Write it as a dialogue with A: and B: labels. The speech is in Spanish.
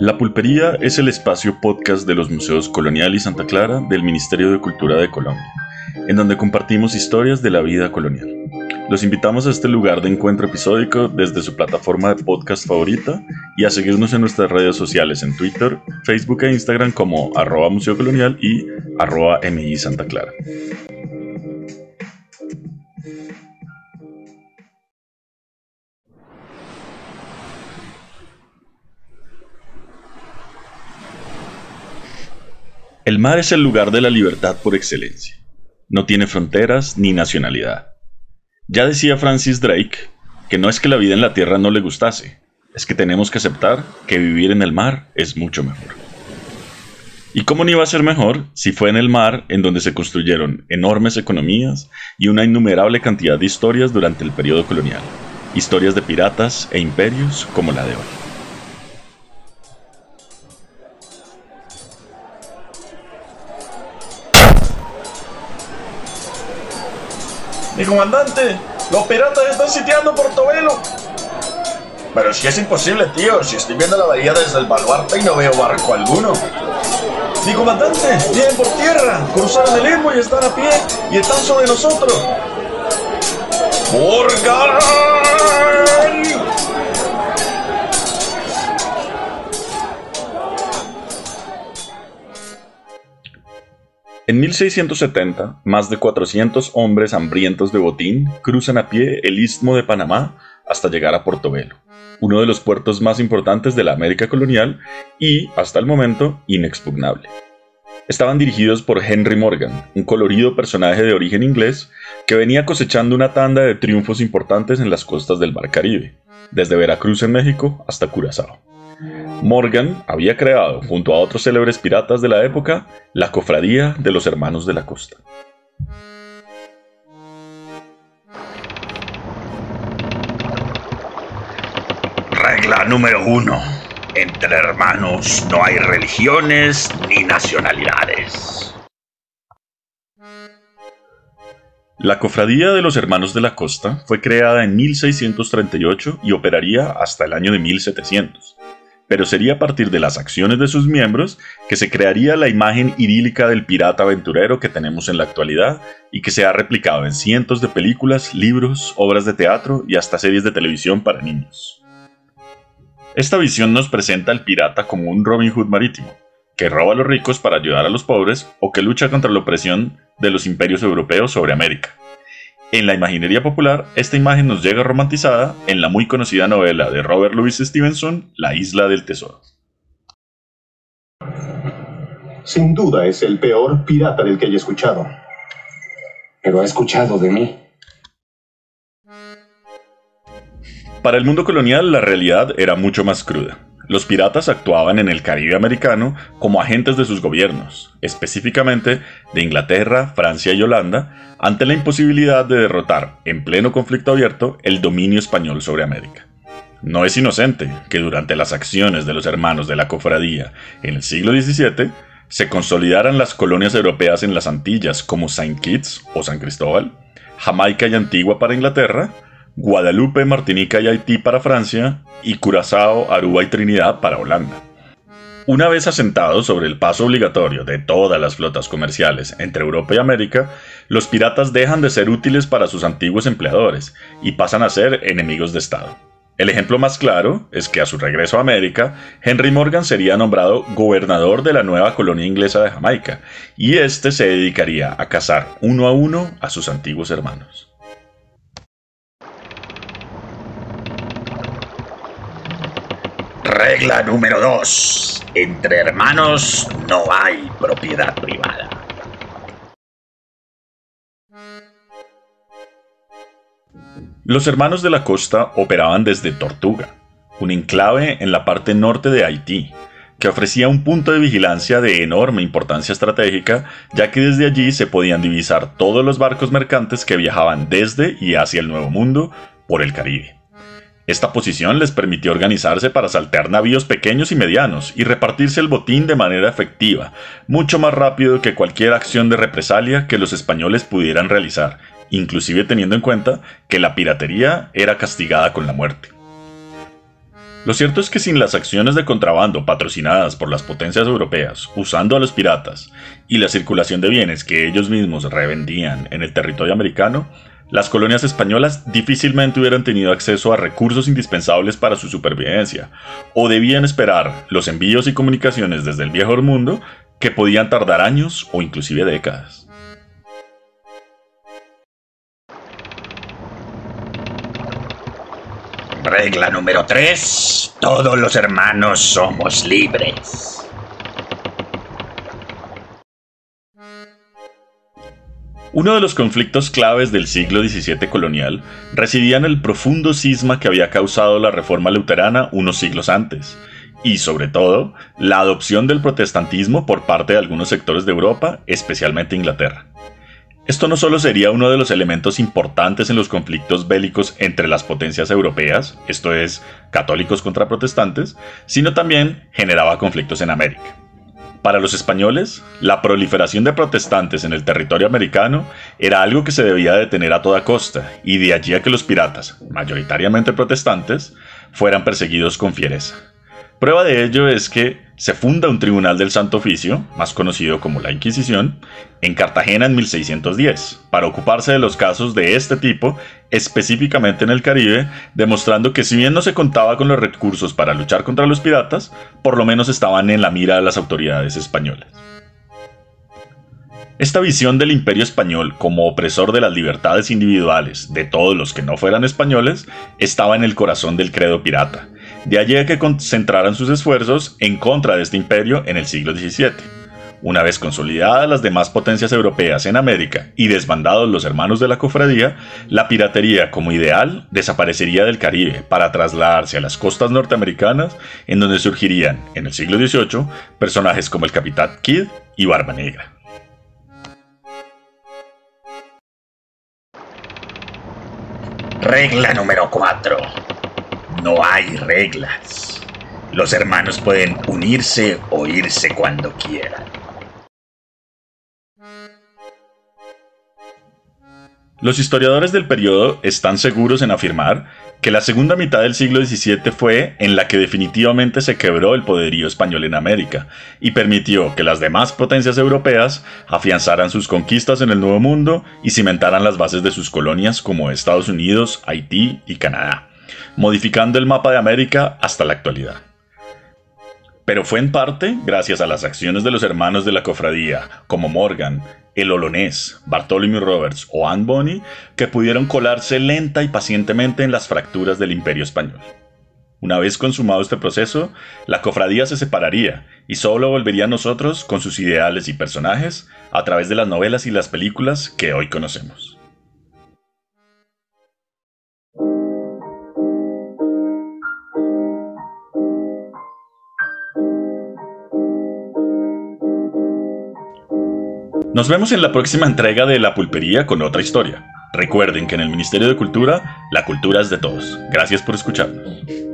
A: La Pulpería es el espacio podcast de los Museos Colonial y Santa Clara del Ministerio de Cultura de Colombia, en donde compartimos historias de la vida colonial. Los invitamos a este lugar de encuentro episódico desde su plataforma de podcast favorita y a seguirnos en nuestras redes sociales en Twitter, Facebook e Instagram como arroba Museo Colonial y arroba MI Santa Clara. El mar es el lugar de la libertad por excelencia. No tiene fronteras ni nacionalidad. Ya decía Francis Drake que no es que la vida en la tierra no le gustase, es que tenemos que aceptar que vivir en el mar es mucho mejor. ¿Y cómo no iba a ser mejor si fue en el mar en donde se construyeron enormes economías y una innumerable cantidad de historias durante el periodo colonial? Historias de piratas e imperios como la de hoy.
B: Mi comandante, los piratas están sitiando Portobelo. Pero si es imposible, tío. Si estoy viendo la bahía desde el baluarte y no veo barco alguno. Mi comandante, vienen por tierra, cruzaron el Istmo y están a pie y están sobre nosotros. ¡Morgan!
A: En 1670, más de 400 hombres hambrientos de botín cruzan a pie el istmo de Panamá hasta llegar a Portobelo, uno de los puertos más importantes de la América colonial y, hasta el momento, inexpugnable. Estaban dirigidos por Henry Morgan, un colorido personaje de origen inglés que venía cosechando una tanda de triunfos importantes en las costas del Mar Caribe, desde Veracruz en México hasta Curazao. Morgan había creado, junto a otros célebres piratas de la época, la Cofradía de los Hermanos de la Costa.
C: Regla número uno. Entre hermanos no hay religiones ni nacionalidades.
A: La Cofradía de los Hermanos de la Costa fue creada en 1638 y operaría hasta el año de 1700 pero sería a partir de las acciones de sus miembros que se crearía la imagen idílica del pirata aventurero que tenemos en la actualidad y que se ha replicado en cientos de películas, libros, obras de teatro y hasta series de televisión para niños. Esta visión nos presenta al pirata como un Robin Hood marítimo, que roba a los ricos para ayudar a los pobres o que lucha contra la opresión de los imperios europeos sobre América. En la imaginería popular, esta imagen nos llega romantizada en la muy conocida novela de Robert Louis Stevenson, La isla del tesoro.
D: Sin duda es el peor pirata del que haya escuchado.
E: Pero ha escuchado de mí.
A: Para el mundo colonial la realidad era mucho más cruda. Los piratas actuaban en el Caribe americano como agentes de sus gobiernos, específicamente de Inglaterra, Francia y Holanda, ante la imposibilidad de derrotar, en pleno conflicto abierto, el dominio español sobre América. No es inocente que durante las acciones de los hermanos de la cofradía en el siglo XVII se consolidaran las colonias europeas en las Antillas como Saint Kitts o San Cristóbal, Jamaica y Antigua para Inglaterra, Guadalupe, Martinica y Haití para Francia, y Curazao, Aruba y Trinidad para Holanda. Una vez asentados sobre el paso obligatorio de todas las flotas comerciales entre Europa y América, los piratas dejan de ser útiles para sus antiguos empleadores y pasan a ser enemigos de Estado. El ejemplo más claro es que a su regreso a América, Henry Morgan sería nombrado gobernador de la nueva colonia inglesa de Jamaica, y este se dedicaría a cazar uno a uno a sus antiguos hermanos.
C: Regla número 2. Entre hermanos no hay propiedad privada.
A: Los hermanos de la costa operaban desde Tortuga, un enclave en la parte norte de Haití, que ofrecía un punto de vigilancia de enorme importancia estratégica, ya que desde allí se podían divisar todos los barcos mercantes que viajaban desde y hacia el Nuevo Mundo por el Caribe. Esta posición les permitió organizarse para saltear navíos pequeños y medianos y repartirse el botín de manera efectiva, mucho más rápido que cualquier acción de represalia que los españoles pudieran realizar, inclusive teniendo en cuenta que la piratería era castigada con la muerte. Lo cierto es que sin las acciones de contrabando patrocinadas por las potencias europeas usando a los piratas y la circulación de bienes que ellos mismos revendían en el territorio americano, las colonias españolas difícilmente hubieran tenido acceso a recursos indispensables para su supervivencia, o debían esperar los envíos y comunicaciones desde el viejo mundo que podían tardar años o inclusive décadas.
C: Regla número 3. Todos los hermanos somos libres.
A: Uno de los conflictos claves del siglo XVII colonial residía en el profundo cisma que había causado la reforma luterana unos siglos antes, y sobre todo, la adopción del protestantismo por parte de algunos sectores de Europa, especialmente Inglaterra. Esto no solo sería uno de los elementos importantes en los conflictos bélicos entre las potencias europeas, esto es, católicos contra protestantes, sino también generaba conflictos en América. Para los españoles, la proliferación de protestantes en el territorio americano era algo que se debía detener a toda costa, y de allí a que los piratas, mayoritariamente protestantes, fueran perseguidos con fiereza. Prueba de ello es que se funda un tribunal del Santo Oficio, más conocido como la Inquisición, en Cartagena en 1610, para ocuparse de los casos de este tipo, específicamente en el Caribe, demostrando que si bien no se contaba con los recursos para luchar contra los piratas, por lo menos estaban en la mira de las autoridades españolas. Esta visión del imperio español como opresor de las libertades individuales de todos los que no fueran españoles estaba en el corazón del credo pirata, de allí a que concentraran sus esfuerzos en contra de este imperio en el siglo XVII. Una vez consolidadas las demás potencias europeas en América y desbandados los hermanos de la cofradía, la piratería como ideal desaparecería del Caribe para trasladarse a las costas norteamericanas, en donde surgirían, en el siglo XVIII, personajes como el Capitán Kidd y Barba Negra.
C: Regla número 4. No hay reglas. Los hermanos pueden unirse o irse cuando quieran.
A: Los historiadores del periodo están seguros en afirmar que la segunda mitad del siglo XVII fue en la que definitivamente se quebró el poderío español en América y permitió que las demás potencias europeas afianzaran sus conquistas en el Nuevo Mundo y cimentaran las bases de sus colonias como Estados Unidos, Haití y Canadá, modificando el mapa de América hasta la actualidad pero fue en parte gracias a las acciones de los hermanos de la cofradía, como Morgan, el Olonés, Bartholomew Roberts o Anne Bonny, que pudieron colarse lenta y pacientemente en las fracturas del imperio español. Una vez consumado este proceso, la cofradía se separaría y solo volvería a nosotros con sus ideales y personajes a través de las novelas y las películas que hoy conocemos. Nos vemos en la próxima entrega de La Pulpería con otra historia. Recuerden que en el Ministerio de Cultura, la cultura es de todos. Gracias por escucharnos.